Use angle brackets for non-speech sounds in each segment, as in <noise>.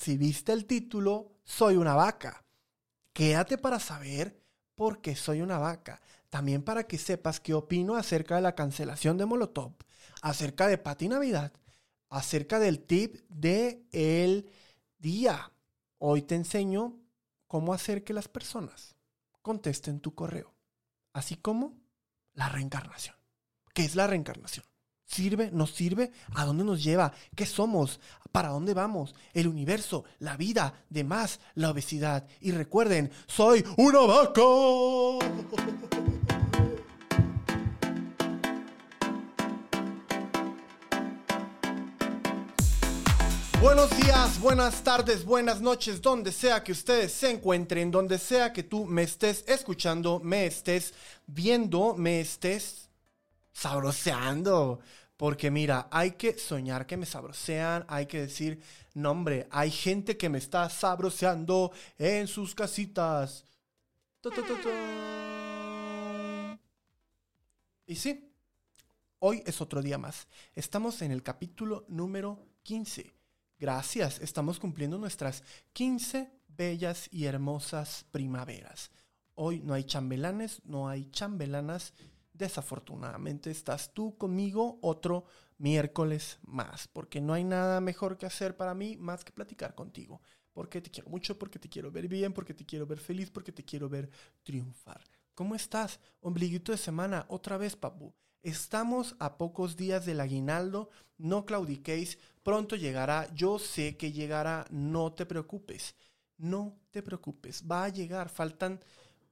si viste el título, soy una vaca. Quédate para saber por qué soy una vaca. También para que sepas qué opino acerca de la cancelación de Molotov, acerca de Pati Navidad, acerca del tip de el día. Hoy te enseño cómo hacer que las personas contesten tu correo, así como la reencarnación. ¿Qué es la reencarnación? ¿Sirve? ¿Nos sirve? ¿A dónde nos lleva? ¿Qué somos? ¿Para dónde vamos? El universo, la vida, demás, la obesidad. Y recuerden, soy una vaca. Buenos días, buenas tardes, buenas noches, donde sea que ustedes se encuentren, donde sea que tú me estés escuchando, me estés viendo, me estés sabroseando. Porque mira, hay que soñar que me sabrosean, hay que decir, no hombre, hay gente que me está sabroseando en sus casitas. Y sí, hoy es otro día más. Estamos en el capítulo número 15 Gracias, estamos cumpliendo nuestras 15 bellas y hermosas primaveras. Hoy no hay chambelanes, no hay chambelanas. Desafortunadamente estás tú conmigo otro miércoles más, porque no hay nada mejor que hacer para mí más que platicar contigo. Porque te quiero mucho, porque te quiero ver bien, porque te quiero ver feliz, porque te quiero ver triunfar. ¿Cómo estás? Ombliguito de semana, otra vez, papu. Estamos a pocos días del aguinaldo, no claudiquéis, pronto llegará, yo sé que llegará, no te preocupes, no te preocupes, va a llegar, faltan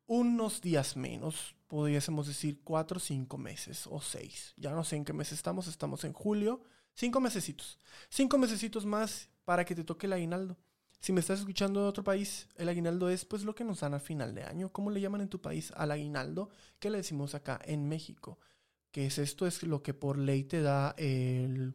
unos días menos, podríamos decir cuatro, cinco meses o seis, ya no sé en qué mes estamos, estamos en julio, cinco mesecitos, cinco mesecitos más para que te toque el aguinaldo. Si me estás escuchando de otro país, el aguinaldo es pues lo que nos dan a final de año. ¿Cómo le llaman en tu país al aguinaldo? ¿Qué le decimos acá en México? que es esto, es lo que por ley te da el,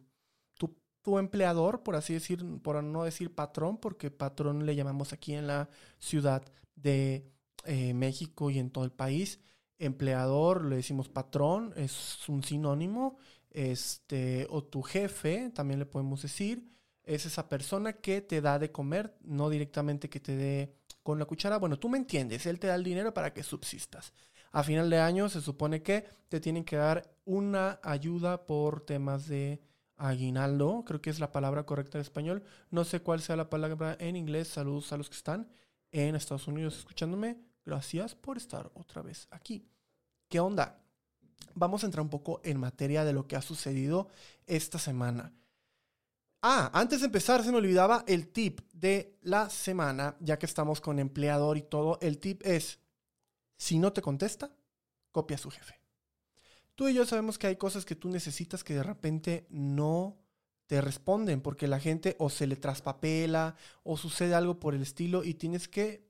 tu, empleador, por así decir, por no decir patrón, porque patrón le llamamos aquí en la ciudad de eh, México y en todo el país. Empleador, le decimos patrón, es un sinónimo. Este, o tu jefe, también le podemos decir, es esa persona que te da de comer, no directamente que te dé con la cuchara. Bueno, tú me entiendes, él te da el dinero para que subsistas a final de año se supone que te tienen que dar una ayuda por temas de aguinaldo, creo que es la palabra correcta en español. No sé cuál sea la palabra en inglés. Saludos a los que están en Estados Unidos escuchándome. Gracias por estar otra vez aquí. ¿Qué onda? Vamos a entrar un poco en materia de lo que ha sucedido esta semana. Ah, antes de empezar se me olvidaba el tip de la semana, ya que estamos con empleador y todo. El tip es, si no te contesta, copia a su jefe. Tú y yo sabemos que hay cosas que tú necesitas que de repente no te responden porque la gente o se le traspapela o sucede algo por el estilo y tienes que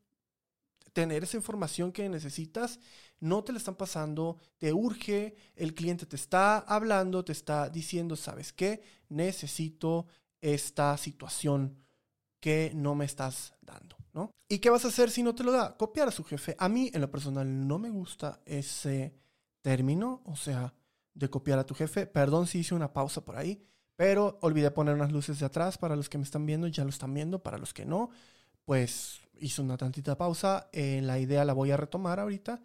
tener esa información que necesitas, no te la están pasando, te urge, el cliente te está hablando, te está diciendo, ¿sabes qué? Necesito esta situación que no me estás dando, ¿no? ¿Y qué vas a hacer si no te lo da? Copiar a su jefe. A mí, en lo personal, no me gusta ese término, o sea, de copiar a tu jefe. Perdón si hice una pausa por ahí, pero olvidé poner unas luces de atrás para los que me están viendo, ya lo están viendo, para los que no, pues hice una tantita pausa. Eh, la idea la voy a retomar ahorita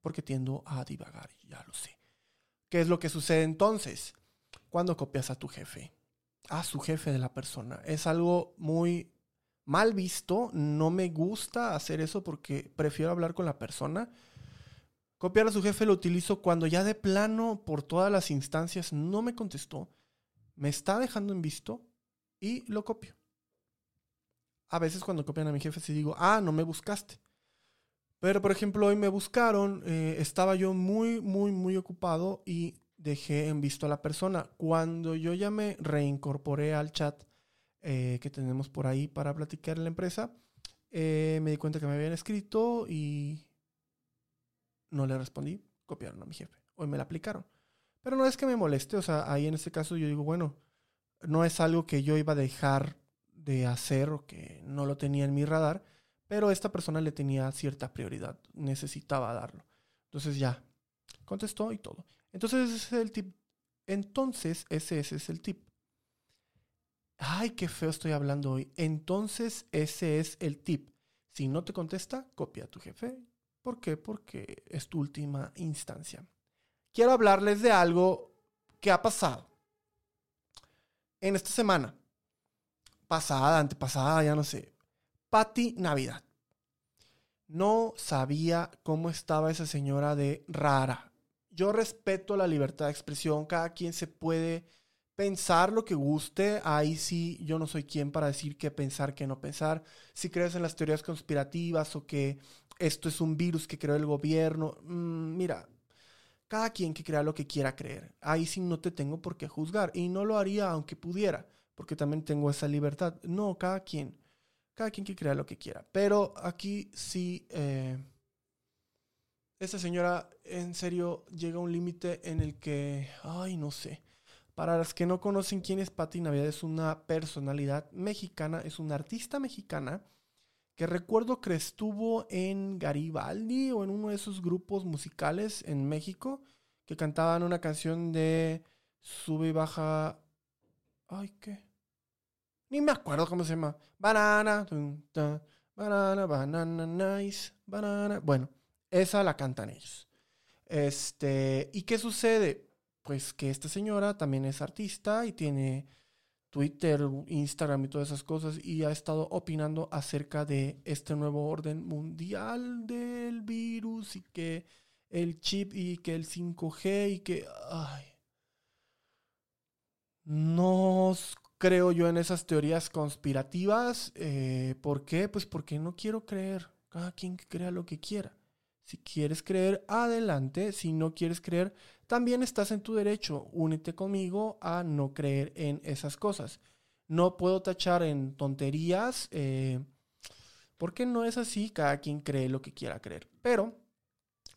porque tiendo a divagar, ya lo sé. ¿Qué es lo que sucede entonces cuando copias a tu jefe? a su jefe de la persona. Es algo muy mal visto, no me gusta hacer eso porque prefiero hablar con la persona. Copiar a su jefe lo utilizo cuando ya de plano, por todas las instancias, no me contestó, me está dejando en visto y lo copio. A veces cuando copian a mi jefe, sí digo, ah, no me buscaste. Pero por ejemplo, hoy me buscaron, eh, estaba yo muy, muy, muy ocupado y dejé en visto a la persona. Cuando yo ya me reincorporé al chat eh, que tenemos por ahí para platicar en la empresa, eh, me di cuenta que me habían escrito y no le respondí. Copiaron a mi jefe. Hoy me la aplicaron. Pero no es que me moleste, o sea, ahí en este caso yo digo, bueno, no es algo que yo iba a dejar de hacer o que no lo tenía en mi radar, pero esta persona le tenía cierta prioridad, necesitaba darlo. Entonces ya, contestó y todo. Entonces ese es el tip. Entonces ese, es el tip. Ay, qué feo estoy hablando hoy. Entonces, ese es el tip. Si no te contesta, copia a tu jefe. ¿Por qué? Porque es tu última instancia. Quiero hablarles de algo que ha pasado en esta semana. Pasada, antepasada, ya no sé. Patti Navidad. No sabía cómo estaba esa señora de rara. Yo respeto la libertad de expresión. Cada quien se puede pensar lo que guste. Ahí sí, yo no soy quien para decir qué pensar, qué no pensar. Si crees en las teorías conspirativas o que esto es un virus que creó el gobierno, mm, mira, cada quien que crea lo que quiera creer. Ahí sí no te tengo por qué juzgar. Y no lo haría aunque pudiera, porque también tengo esa libertad. No, cada quien. Cada quien que crea lo que quiera. Pero aquí sí... Eh, esta señora en serio llega a un límite en el que, ay, no sé, para las que no conocen quién es Patti Navidad, es una personalidad mexicana, es una artista mexicana que recuerdo que estuvo en Garibaldi o en uno de esos grupos musicales en México que cantaban una canción de sube y baja. Ay, ¿qué? Ni me acuerdo cómo se llama. Banana, banana, banana, nice, banana. Bueno, esa la cantan ellos. Este, ¿y qué sucede? pues que esta señora también es artista y tiene Twitter, Instagram y todas esas cosas y ha estado opinando acerca de este nuevo orden mundial del virus y que el chip y que el 5G y que... Ay, no creo yo en esas teorías conspirativas. Eh, ¿Por qué? Pues porque no quiero creer. Cada quien crea lo que quiera. Si quieres creer, adelante. Si no quieres creer, también estás en tu derecho. Únete conmigo a no creer en esas cosas. No puedo tachar en tonterías, eh, porque no es así. Cada quien cree lo que quiera creer. Pero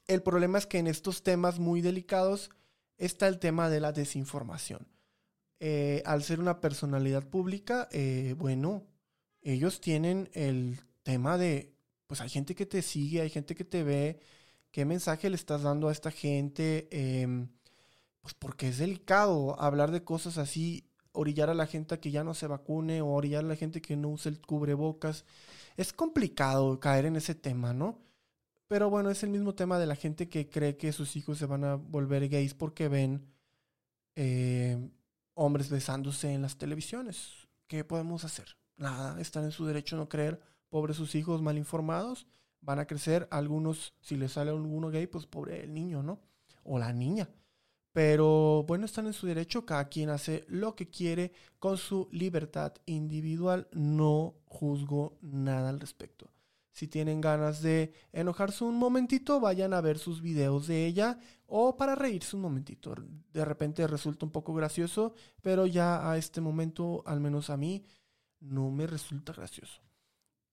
el problema es que en estos temas muy delicados está el tema de la desinformación. Eh, al ser una personalidad pública, eh, bueno, ellos tienen el tema de pues hay gente que te sigue, hay gente que te ve, qué mensaje le estás dando a esta gente, em, pues porque es delicado hablar de cosas así, orillar a la gente a que ya no se vacune o orillar a la gente que no use el cubrebocas. Es complicado caer en ese tema, ¿no? Pero bueno, es el mismo tema de la gente que cree que sus hijos se van a volver gays porque ven em, hombres besándose en las televisiones. ¿Qué podemos hacer? Nada, están en su derecho a no creer pobres sus hijos mal informados, van a crecer algunos, si les sale alguno gay, pues pobre el niño, ¿no? O la niña. Pero bueno, están en su derecho, cada quien hace lo que quiere con su libertad individual, no juzgo nada al respecto. Si tienen ganas de enojarse un momentito, vayan a ver sus videos de ella o para reírse un momentito. De repente resulta un poco gracioso, pero ya a este momento, al menos a mí, no me resulta gracioso.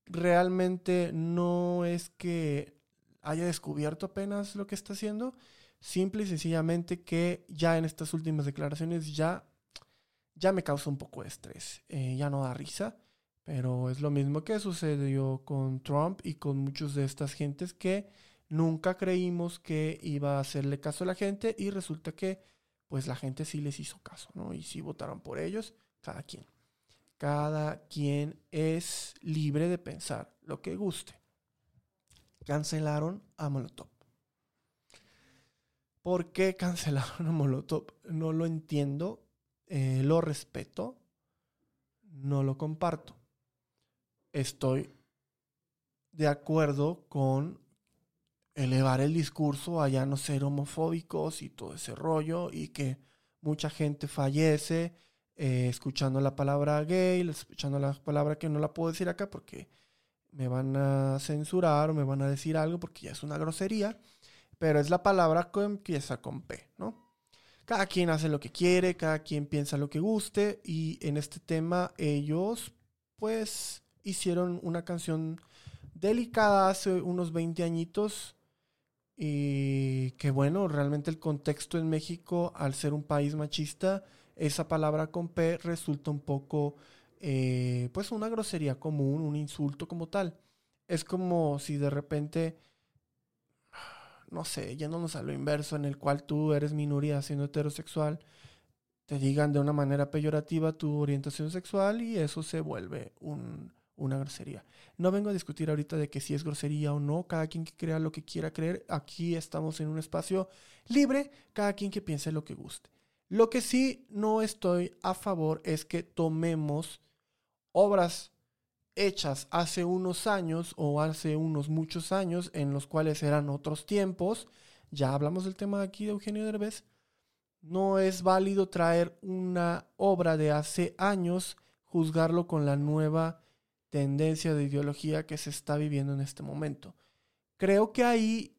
Realmente no es que haya descubierto apenas lo que está haciendo, simple y sencillamente que ya en estas últimas declaraciones ya, ya me causa un poco de estrés, eh, ya no da risa, pero es lo mismo que sucedió con Trump y con muchos de estas gentes que nunca creímos que iba a hacerle caso a la gente y resulta que pues la gente sí les hizo caso, ¿no? Y sí votaron por ellos, cada quien. Cada quien es libre de pensar lo que guste. Cancelaron a Molotov. ¿Por qué cancelaron a Molotov? No lo entiendo, eh, lo respeto, no lo comparto. Estoy de acuerdo con elevar el discurso a ya no ser homofóbicos y todo ese rollo y que mucha gente fallece eh, escuchando la palabra gay, escuchando la palabra que no la puedo decir acá porque me van a censurar o me van a decir algo porque ya es una grosería, pero es la palabra que empieza con P, ¿no? Cada quien hace lo que quiere, cada quien piensa lo que guste y en este tema ellos pues hicieron una canción delicada hace unos 20 añitos y que bueno, realmente el contexto en México al ser un país machista esa palabra con P resulta un poco, eh, pues una grosería común, un insulto como tal. Es como si de repente, no sé, yéndonos a lo inverso, en el cual tú eres minoría siendo heterosexual, te digan de una manera peyorativa tu orientación sexual y eso se vuelve una grosería. No vengo a discutir ahorita de que si es grosería o no, cada quien que crea lo que quiera creer, aquí estamos en un espacio libre, cada quien que piense lo que guste. Lo que sí no estoy a favor es que tomemos obras hechas hace unos años o hace unos muchos años en los cuales eran otros tiempos, ya hablamos del tema aquí de Eugenio Derbez, no es válido traer una obra de hace años, juzgarlo con la nueva tendencia de ideología que se está viviendo en este momento. Creo que ahí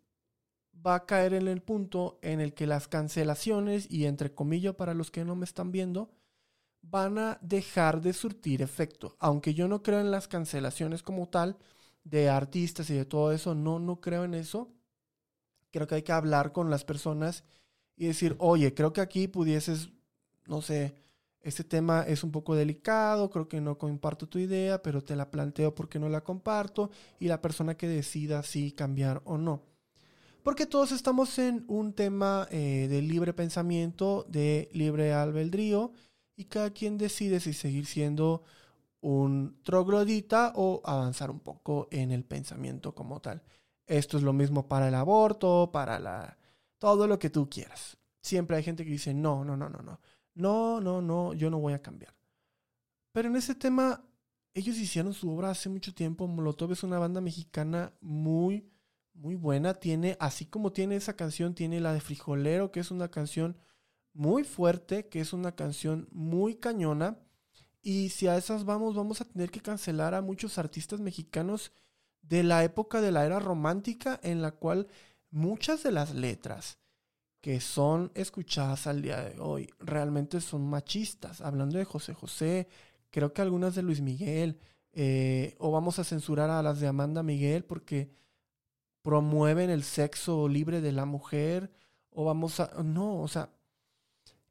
va a caer en el punto en el que las cancelaciones, y entre comillas para los que no me están viendo, van a dejar de surtir efecto. Aunque yo no creo en las cancelaciones como tal de artistas y de todo eso, no, no creo en eso. Creo que hay que hablar con las personas y decir, oye, creo que aquí pudieses, no sé, este tema es un poco delicado, creo que no comparto tu idea, pero te la planteo porque no la comparto y la persona que decida si cambiar o no. Porque todos estamos en un tema eh, de libre pensamiento, de libre albedrío, y cada quien decide si seguir siendo un troglodita o avanzar un poco en el pensamiento como tal. Esto es lo mismo para el aborto, para la todo lo que tú quieras. Siempre hay gente que dice, no, no, no, no, no, no, no, no, yo no voy a cambiar. Pero en ese tema, ellos hicieron su obra hace mucho tiempo. Molotov es una banda mexicana muy, muy buena. Tiene, así como tiene esa canción, tiene la de Frijolero, que es una canción muy fuerte, que es una canción muy cañona. Y si a esas vamos, vamos a tener que cancelar a muchos artistas mexicanos de la época de la era romántica, en la cual muchas de las letras que son escuchadas al día de hoy realmente son machistas. Hablando de José José, creo que algunas de Luis Miguel, eh, o vamos a censurar a las de Amanda Miguel porque promueven el sexo libre de la mujer, o vamos a... No, o sea,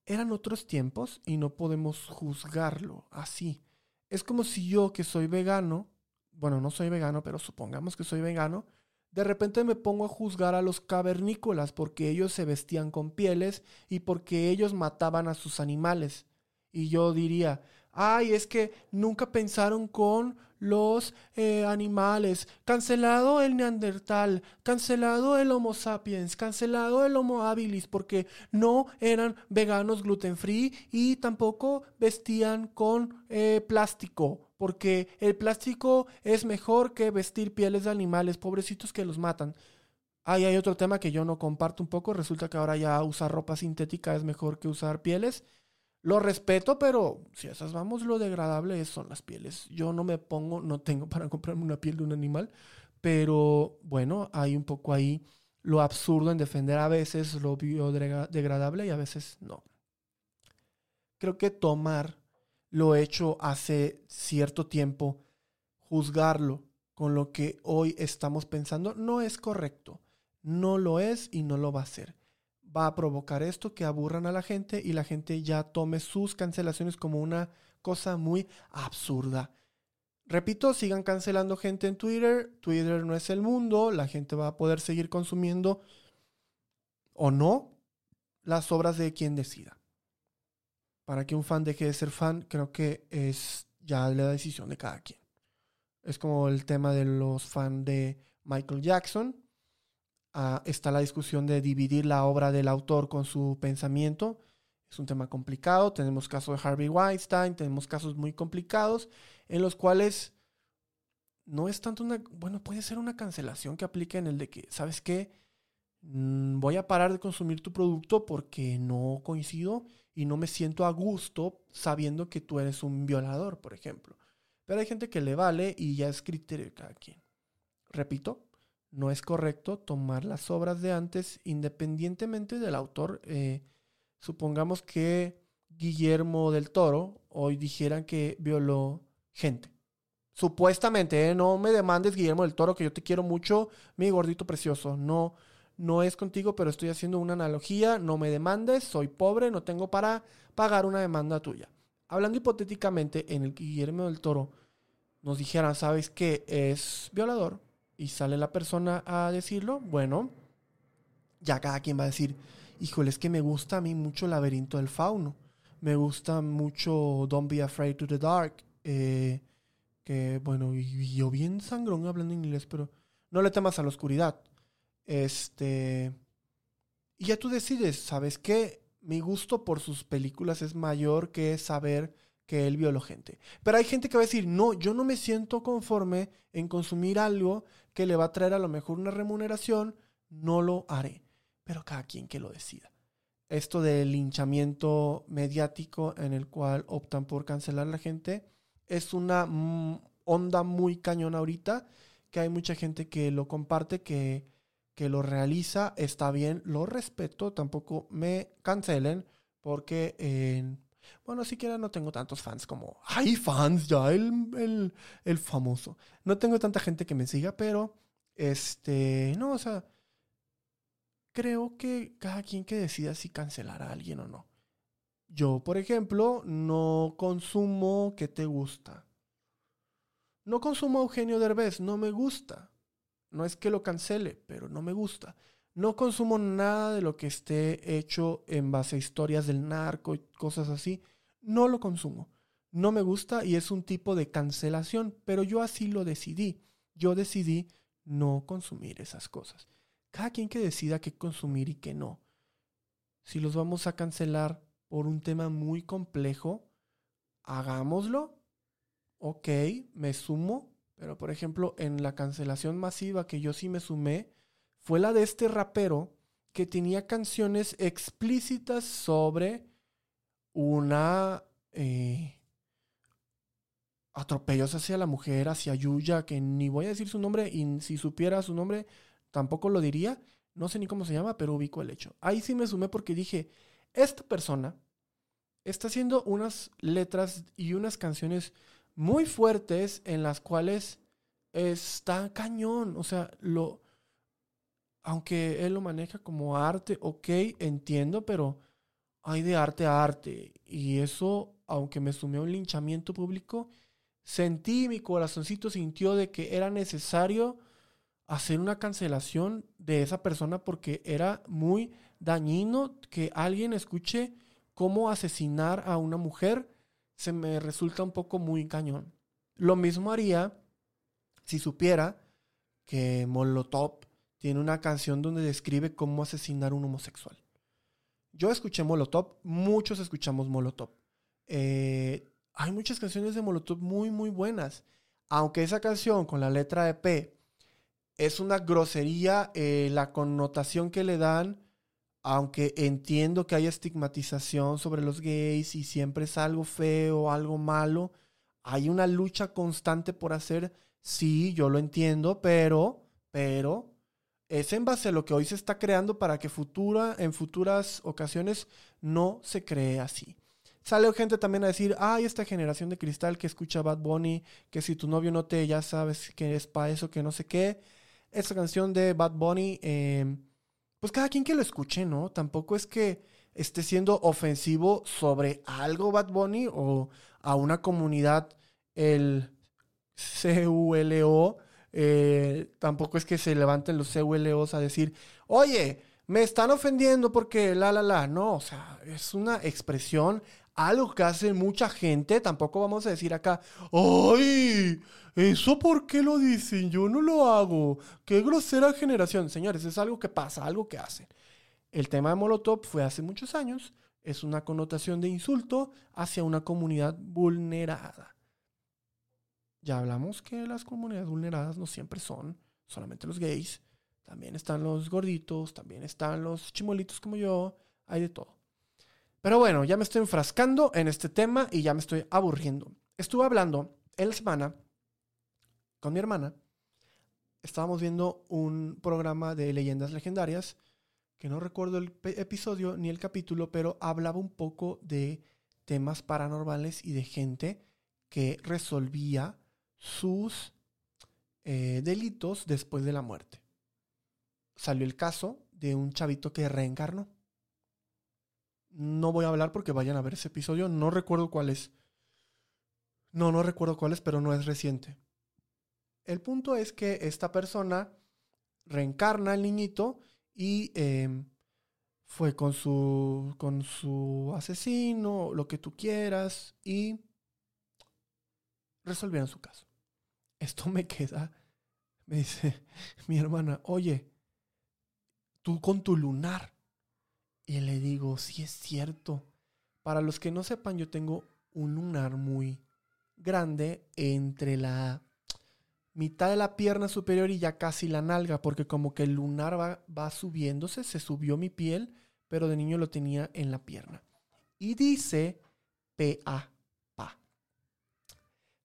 eran otros tiempos y no podemos juzgarlo así. Es como si yo que soy vegano, bueno, no soy vegano, pero supongamos que soy vegano, de repente me pongo a juzgar a los cavernícolas porque ellos se vestían con pieles y porque ellos mataban a sus animales. Y yo diría, ay, es que nunca pensaron con los eh, animales. Cancelado el neandertal, cancelado el Homo sapiens, cancelado el Homo habilis porque no eran veganos gluten free y tampoco vestían con eh, plástico porque el plástico es mejor que vestir pieles de animales, pobrecitos que los matan. Ahí hay otro tema que yo no comparto un poco, resulta que ahora ya usar ropa sintética es mejor que usar pieles. Lo respeto, pero si esas vamos, lo degradable son las pieles. Yo no me pongo, no tengo para comprarme una piel de un animal, pero bueno, hay un poco ahí lo absurdo en defender a veces lo biodegradable y a veces no. Creo que tomar lo hecho hace cierto tiempo, juzgarlo con lo que hoy estamos pensando no es correcto. No lo es y no lo va a ser. Va a provocar esto que aburran a la gente y la gente ya tome sus cancelaciones como una cosa muy absurda. Repito, sigan cancelando gente en Twitter. Twitter no es el mundo. La gente va a poder seguir consumiendo o no las obras de quien decida para que un fan deje de ser fan, creo que es ya la decisión de cada quien. Es como el tema de los fans de Michael Jackson. Ah, está la discusión de dividir la obra del autor con su pensamiento. Es un tema complicado. Tenemos casos de Harvey Weinstein, tenemos casos muy complicados en los cuales no es tanto una, bueno, puede ser una cancelación que aplique en el de que, ¿sabes qué? Mm, voy a parar de consumir tu producto porque no coincido y no me siento a gusto sabiendo que tú eres un violador, por ejemplo. Pero hay gente que le vale y ya es criterio de cada quien. Repito, no es correcto tomar las obras de antes independientemente del autor. Eh, supongamos que Guillermo del Toro hoy dijeran que violó gente. Supuestamente, ¿eh? no me demandes Guillermo del Toro, que yo te quiero mucho, mi gordito precioso. No, no es contigo, pero estoy haciendo una analogía, no me demandes, soy pobre, no tengo para pagar una demanda tuya. Hablando hipotéticamente, en el que Guillermo del Toro nos dijera, ¿sabes qué? Es violador y sale la persona a decirlo, bueno, ya cada quien va a decir, híjole, es que me gusta a mí mucho el laberinto del fauno. Me gusta mucho Don't Be Afraid to the Dark. Eh, que bueno, y, yo bien sangrón hablando inglés, pero no le temas a la oscuridad. Este. Y ya tú decides, ¿sabes qué? Mi gusto por sus películas es mayor que saber que él violó gente. Pero hay gente que va a decir, no, yo no me siento conforme en consumir algo que le va a traer a lo mejor una remuneración, no lo haré. Pero cada quien que lo decida. Esto del linchamiento mediático en el cual optan por cancelar a la gente es una mm, onda muy cañona ahorita, que hay mucha gente que lo comparte, que, que lo realiza, está bien, lo respeto, tampoco me cancelen, porque en bueno, siquiera no tengo tantos fans como. ¡Hay fans ya! El, el, famoso. No tengo tanta gente que me siga, pero. Este. No, o sea. Creo que cada quien que decida si cancelar a alguien o no. Yo, por ejemplo, no consumo ¿Qué te gusta. No consumo Eugenio Derbez, no me gusta. No es que lo cancele, pero no me gusta. No consumo nada de lo que esté hecho en base a historias del narco y cosas así. No lo consumo. No me gusta y es un tipo de cancelación, pero yo así lo decidí. Yo decidí no consumir esas cosas. Cada quien que decida qué consumir y qué no. Si los vamos a cancelar por un tema muy complejo, hagámoslo. Ok, me sumo. Pero por ejemplo, en la cancelación masiva que yo sí me sumé, fue la de este rapero que tenía canciones explícitas sobre una eh, atropellos hacia la mujer, hacia Yuya, que ni voy a decir su nombre y si supiera su nombre tampoco lo diría. No sé ni cómo se llama, pero ubico el hecho. Ahí sí me sumé porque dije, esta persona está haciendo unas letras y unas canciones muy fuertes en las cuales está cañón. O sea, lo, aunque él lo maneja como arte, ok, entiendo, pero hay de arte a arte. Y eso, aunque me sumé a un linchamiento público, sentí, mi corazoncito sintió de que era necesario hacer una cancelación de esa persona porque era muy dañino que alguien escuche cómo asesinar a una mujer. Se me resulta un poco muy cañón. Lo mismo haría si supiera que Molotov tiene una canción donde describe cómo asesinar a un homosexual. Yo escuché Molotov, muchos escuchamos Molotov. Eh, hay muchas canciones de Molotov muy, muy buenas. Aunque esa canción con la letra de P es una grosería, eh, la connotación que le dan, aunque entiendo que hay estigmatización sobre los gays y siempre es algo feo, algo malo, hay una lucha constante por hacer, sí, yo lo entiendo, pero, pero, es en base a lo que hoy se está creando para que futura, en futuras ocasiones no se cree así. Sale gente también a decir, ay, esta generación de cristal que escucha Bad Bunny, que si tu novio no te, ya sabes que es para eso, que no sé qué. Esta canción de Bad Bunny, em, pues cada quien que lo escuche, ¿no? Tampoco es que esté siendo ofensivo sobre algo Bad Bunny o a una comunidad, el CULO, eh, tampoco es que se levanten los CULOs a decir, oye, me están ofendiendo porque la, la, la. No, o sea, es una expresión, algo que hace mucha gente. Tampoco vamos a decir acá, ¡ay! ¿Eso por qué lo dicen? Yo no lo hago. ¡Qué grosera generación! Señores, es algo que pasa, algo que hacen. El tema de Molotov fue hace muchos años. Es una connotación de insulto hacia una comunidad vulnerada. Ya hablamos que las comunidades vulneradas no siempre son solamente los gays. También están los gorditos, también están los chimolitos como yo. Hay de todo. Pero bueno, ya me estoy enfrascando en este tema y ya me estoy aburriendo. Estuve hablando en la semana con mi hermana. Estábamos viendo un programa de leyendas legendarias, que no recuerdo el episodio ni el capítulo, pero hablaba un poco de temas paranormales y de gente que resolvía sus eh, delitos después de la muerte. Salió el caso de un chavito que reencarnó. No voy a hablar porque vayan a ver ese episodio. No recuerdo cuál es. No, no recuerdo cuál es, pero no es reciente. El punto es que esta persona reencarna al niñito y em, fue con su, con su asesino, lo que tú quieras, y resolvieron su caso. Esto me queda, me dice <laughs> mi hermana, oye, tú con tu lunar. Y le digo, sí es cierto. Para los que no sepan, yo tengo un lunar muy grande entre la mitad de la pierna superior y ya casi la nalga, porque como que el lunar va, va subiéndose, se subió mi piel, pero de niño lo tenía en la pierna. Y dice PA.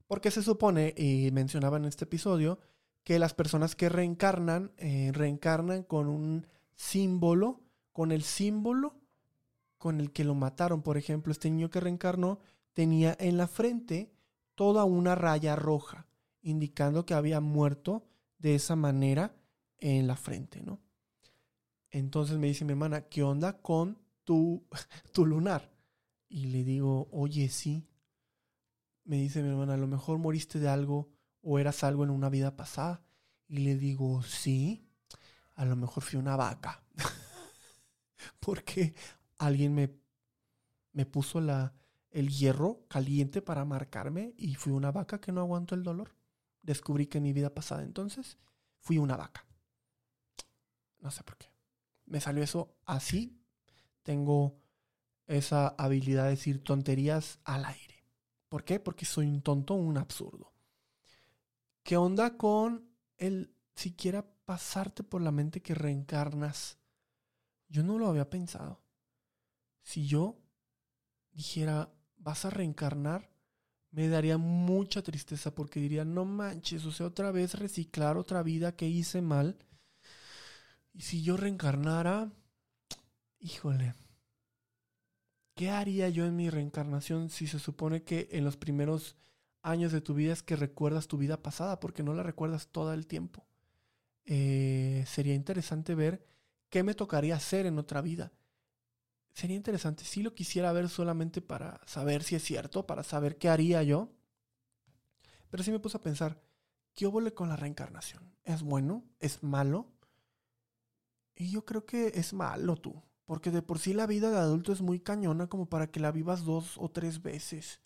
Porque se supone, y mencionaba en este episodio, que las personas que reencarnan, eh, reencarnan con un símbolo, con el símbolo con el que lo mataron. Por ejemplo, este niño que reencarnó tenía en la frente toda una raya roja, indicando que había muerto de esa manera en la frente, ¿no? Entonces me dice mi hermana, ¿qué onda con tu, <laughs> tu lunar? Y le digo, oye, sí. Me dice mi hermana, a lo mejor moriste de algo o eras algo en una vida pasada. Y le digo, sí, a lo mejor fui una vaca. <laughs> <laughs> Porque alguien me, me puso la, el hierro caliente para marcarme y fui una vaca que no aguantó el dolor. Descubrí que en mi vida pasada entonces fui una vaca. No sé por qué. Me salió eso así. Tengo esa habilidad de decir tonterías al aire. ¿Por qué? Porque soy un tonto, un absurdo. ¿Qué onda con el siquiera pasarte por la mente que reencarnas? Yo no lo había pensado. Si yo dijera, vas a reencarnar, me daría mucha tristeza porque diría, no manches, o sea, otra vez reciclar otra vida que hice mal. Y si yo reencarnara, híjole, ¿qué haría yo en mi reencarnación si se supone que en los primeros años de tu vida es que recuerdas tu vida pasada porque no la recuerdas todo el tiempo? Eh, sería interesante ver qué me tocaría hacer en otra vida sería interesante. Si lo quisiera ver solamente para saber si es cierto, para saber qué haría yo. Pero sí me puse a pensar, ¿qué óvole con la reencarnación? ¿Es bueno? ¿Es malo? Y yo creo que es malo tú. Porque de por sí la vida de adulto es muy cañona como para que la vivas dos o tres veces.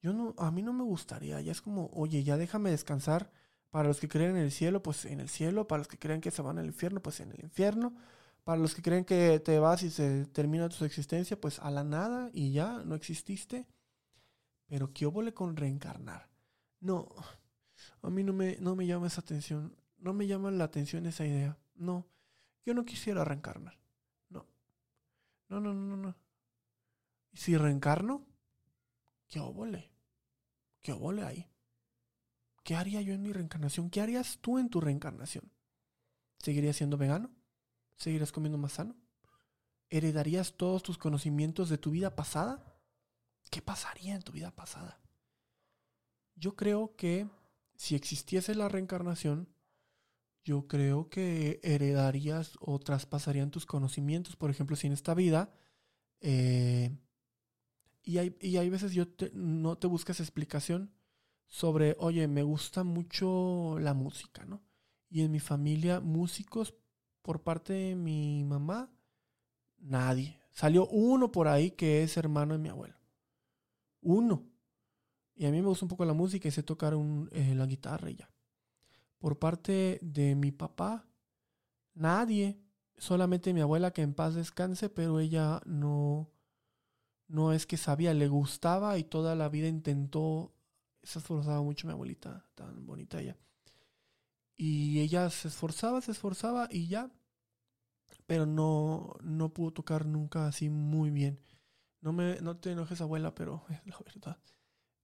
Yo no, a mí no me gustaría. Ya es como, oye, ya déjame descansar. Para los que creen en el cielo, pues en el cielo. Para los que creen que se van al infierno, pues en el infierno. Para los que creen que te vas y se termina tu existencia, pues a la nada y ya no exististe. Pero qué óvole con reencarnar. No, a mí no me, no me llama esa atención. No me llama la atención esa idea. No, yo no quisiera reencarnar. No. No, no, no, no. ¿Y si reencarno? ¿Qué óvole? ¿Qué óvole ahí? ¿Qué haría yo en mi reencarnación? ¿Qué harías tú en tu reencarnación? ¿Seguirías siendo vegano? ¿Seguirás comiendo más sano? ¿Heredarías todos tus conocimientos de tu vida pasada? ¿Qué pasaría en tu vida pasada? Yo creo que si existiese la reencarnación, yo creo que heredarías o traspasarían tus conocimientos. Por ejemplo, si en esta vida, eh, y, hay, y, hay, veces yo no te buscas explicación sobre, oye, me gusta mucho la música, ¿no? Y en mi familia, músicos por parte de mi mamá, nadie. Salió uno por ahí que es hermano de mi abuelo. Uno. Y a mí me gusta un poco la música y sé tocar eh, la guitarra y ya. Por parte de mi papá, nadie. Solamente mi abuela que en paz descanse, pero ella no, no es que sabía, le gustaba y toda la vida intentó. Se esforzaba mucho mi abuelita, tan bonita ella. Y ella se esforzaba, se esforzaba y ya. Pero no, no pudo tocar nunca así muy bien. No, me, no te enojes, abuela, pero <laughs> es la verdad.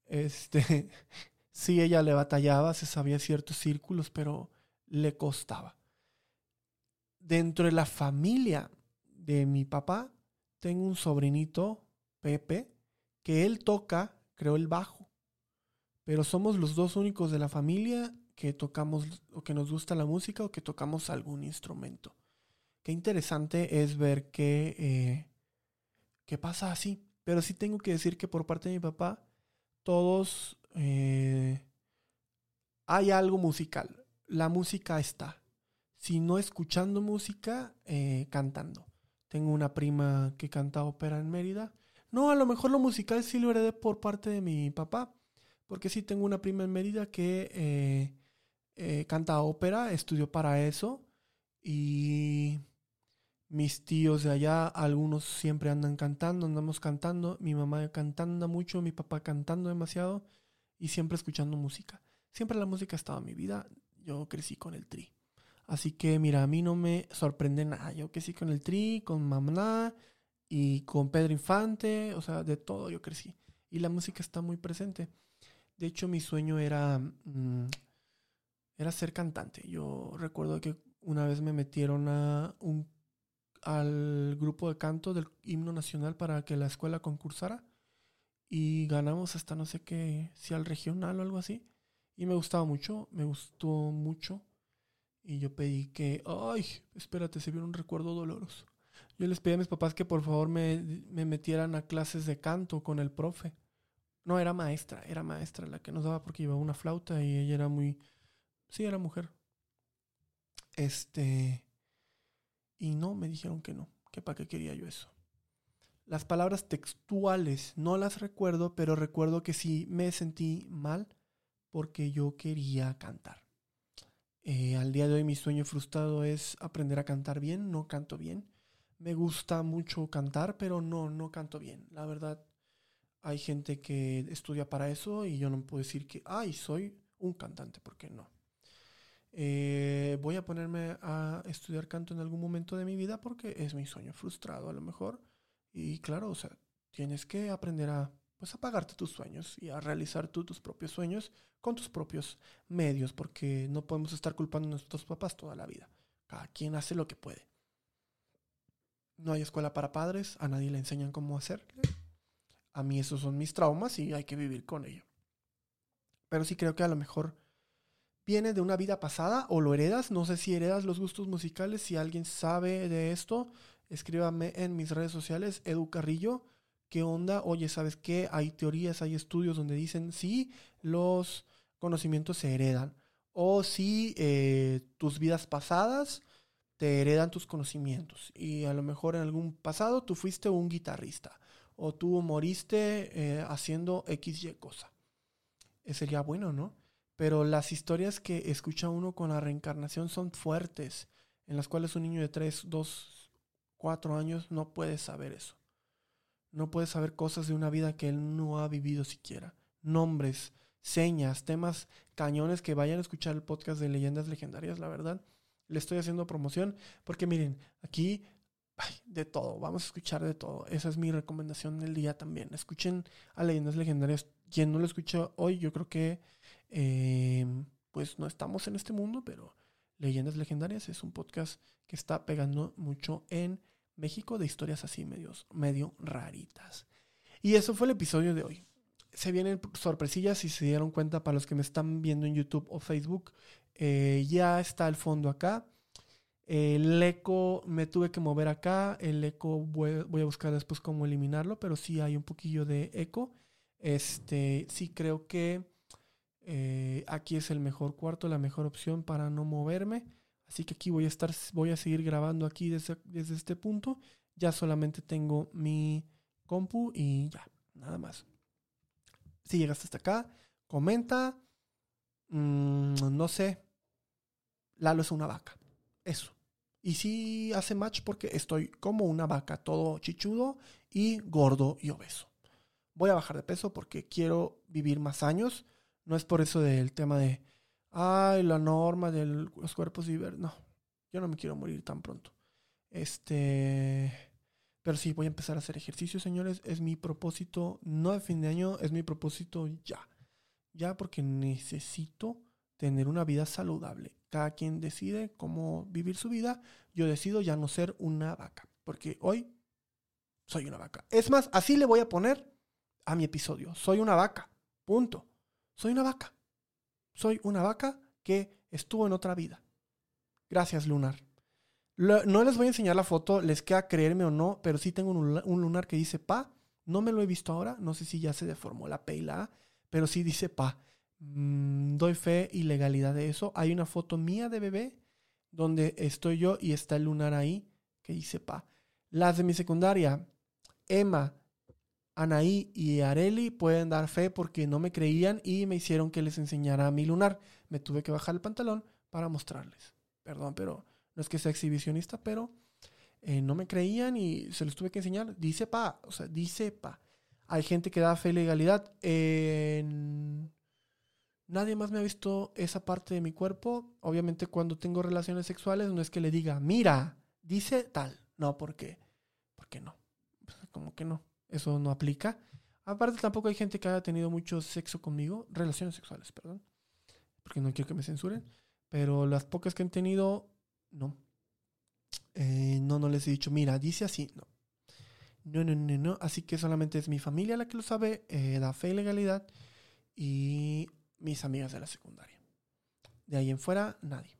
Este, <laughs> sí, ella le batallaba, se sabía ciertos círculos, pero le costaba. Dentro de la familia de mi papá, tengo un sobrinito, Pepe, que él toca, creo, el bajo. Pero somos los dos únicos de la familia que tocamos o que nos gusta la música o que tocamos algún instrumento. Qué interesante es ver que, eh, pasa así. Pero sí tengo que decir que por parte de mi papá, todos eh, hay algo musical. La música está. Si no escuchando música, eh, cantando. Tengo una prima que canta ópera en Mérida. No, a lo mejor lo musical sí lo heredé por parte de mi papá, porque sí tengo una prima en Mérida que eh, eh, canta ópera, estudió para eso y mis tíos de allá, algunos siempre andan cantando, andamos cantando, mi mamá cantando mucho, mi papá cantando demasiado y siempre escuchando música. Siempre la música ha estado en mi vida, yo crecí con el tri. Así que mira, a mí no me sorprende nada, yo crecí con el tri, con mamá y con Pedro Infante, o sea, de todo yo crecí. Y la música está muy presente. De hecho, mi sueño era, mm, era ser cantante. Yo recuerdo que una vez me metieron a un, al grupo de canto del himno nacional para que la escuela concursara y ganamos hasta no sé qué, si al regional o algo así. Y me gustaba mucho, me gustó mucho. Y yo pedí que, ay, espérate, se vio un recuerdo doloroso. Yo les pedí a mis papás que por favor me, me metieran a clases de canto con el profe. No, era maestra, era maestra la que nos daba porque llevaba una flauta y ella era muy... Sí, era mujer. Este... Y no, me dijeron que no, que para qué quería yo eso. Las palabras textuales no las recuerdo, pero recuerdo que sí me sentí mal porque yo quería cantar. Eh, al día de hoy mi sueño frustrado es aprender a cantar bien, no canto bien. Me gusta mucho cantar, pero no, no canto bien. La verdad, hay gente que estudia para eso y yo no puedo decir que, ay, soy un cantante, porque no. Eh, voy a ponerme a estudiar canto en algún momento de mi vida porque es mi sueño frustrado a lo mejor. Y claro, o sea, tienes que aprender a, pues, a pagarte tus sueños y a realizar tú tus propios sueños con tus propios medios, porque no podemos estar culpando a nuestros papás toda la vida. Cada quien hace lo que puede. No hay escuela para padres, a nadie le enseñan cómo hacer. A mí esos son mis traumas y hay que vivir con ello. Pero sí creo que a lo mejor viene de una vida pasada o lo heredas. No sé si heredas los gustos musicales. Si alguien sabe de esto, escríbame en mis redes sociales, Edu Carrillo. ¿Qué onda? Oye, ¿sabes qué? Hay teorías, hay estudios donde dicen sí, los conocimientos se heredan. O si eh, tus vidas pasadas te heredan tus conocimientos. Y a lo mejor en algún pasado tú fuiste un guitarrista o tú moriste eh, haciendo XY cosa. Eh, sería bueno, ¿no? Pero las historias que escucha uno con la reencarnación son fuertes, en las cuales un niño de 3, 2, 4 años no puede saber eso. No puede saber cosas de una vida que él no ha vivido siquiera. Nombres, señas, temas cañones que vayan a escuchar el podcast de leyendas legendarias, la verdad. Le estoy haciendo promoción porque miren, aquí de todo, vamos a escuchar de todo. Esa es mi recomendación del día también. Escuchen a Leyendas Legendarias. Quien no lo escucha hoy, yo creo que em, pues no estamos en este mundo, pero Leyendas Legendarias es un podcast que está pegando mucho en México de historias así medios, medio raritas. Y eso fue el episodio de hoy. Se vienen sorpresillas si se dieron cuenta para los que me están viendo en YouTube o Facebook. Eh, ya está el fondo acá. El eco me tuve que mover acá. El eco voy, a buscar después cómo eliminarlo, pero sí hay un poquillo de eco. Este, sí creo que eh, aquí es el mejor cuarto, la mejor opción para no moverme. Así que aquí voy a estar, voy a seguir grabando aquí desde, este punto. Ya solamente tengo mi compu y ya, nada más. Si llegaste hasta acá, comenta. Mm, no sé. Lalo es una vaca. Eso. Y sí hace match porque estoy como una vaca, todo chichudo y gordo y obeso. Voy a bajar de peso porque quiero vivir más años. No es por eso del tema de, ay, la norma de los cuerpos vivir. No, yo no me quiero morir tan pronto. Este, pero sí, voy a empezar a hacer ejercicio, señores. Es mi propósito, no de fin de año, es mi propósito ya. Ya porque necesito tener una vida saludable. Cada quien decide cómo vivir su vida. Yo decido ya no ser una vaca, porque hoy soy una vaca. Es más, así le voy a poner a mi episodio. Soy una vaca. Punto. Soy una vaca. Soy una vaca que estuvo en otra vida. Gracias, Lunar. no les voy a enseñar la foto, les queda creerme o no, pero sí tengo un, un lunar que dice pa. No me lo he visto ahora, no sé si ya se deformó la P y la A, pero sí dice pa. Mm, doy fe y legalidad de eso. Hay una foto mía de bebé donde estoy yo y está el lunar ahí que dice pa. Las de mi secundaria, Emma, Anaí y Areli pueden dar fe porque no me creían y me hicieron que les enseñara mi lunar. Me tuve que bajar el pantalón para mostrarles. Perdón, pero no es que sea exhibicionista, pero eh, no me creían y se los tuve que enseñar. Dice pa, o sea, dice pa. Hay gente que da fe y legalidad. Nadie más me ha visto esa parte de mi cuerpo. Obviamente cuando tengo relaciones sexuales no es que le diga, mira, dice tal. No, ¿por qué? Porque no. <laughs> Como que no. Eso no aplica. Aparte, tampoco hay gente que haya tenido mucho sexo conmigo, relaciones sexuales, perdón, porque no quiero que me censuren, pero las pocas que han tenido, no. Eh, no, no les he dicho, mira, dice así, no. No, no, no, no. Así que solamente es mi familia la que lo sabe, eh, la fe y legalidad, y mis amigas de la secundaria. De ahí en fuera, nadie.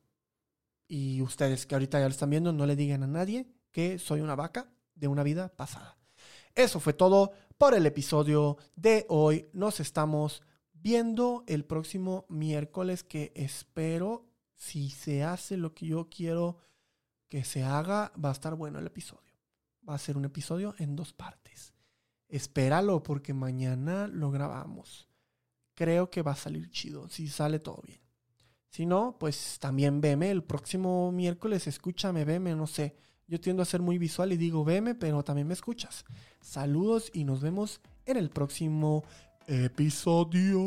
Y ustedes que ahorita ya lo están viendo, no le digan a nadie que soy una vaca de una vida pasada. Eso fue todo por el episodio de hoy. Nos estamos viendo el próximo miércoles que espero, si se hace lo que yo quiero que se haga, va a estar bueno el episodio. Va a ser un episodio en dos partes. Espéralo porque mañana lo grabamos. Creo que va a salir chido, si sale todo bien. Si no, pues también veme el próximo miércoles, escúchame, veme, no sé. Yo tiendo a ser muy visual y digo, veme, pero también me escuchas. Saludos y nos vemos en el próximo episodio.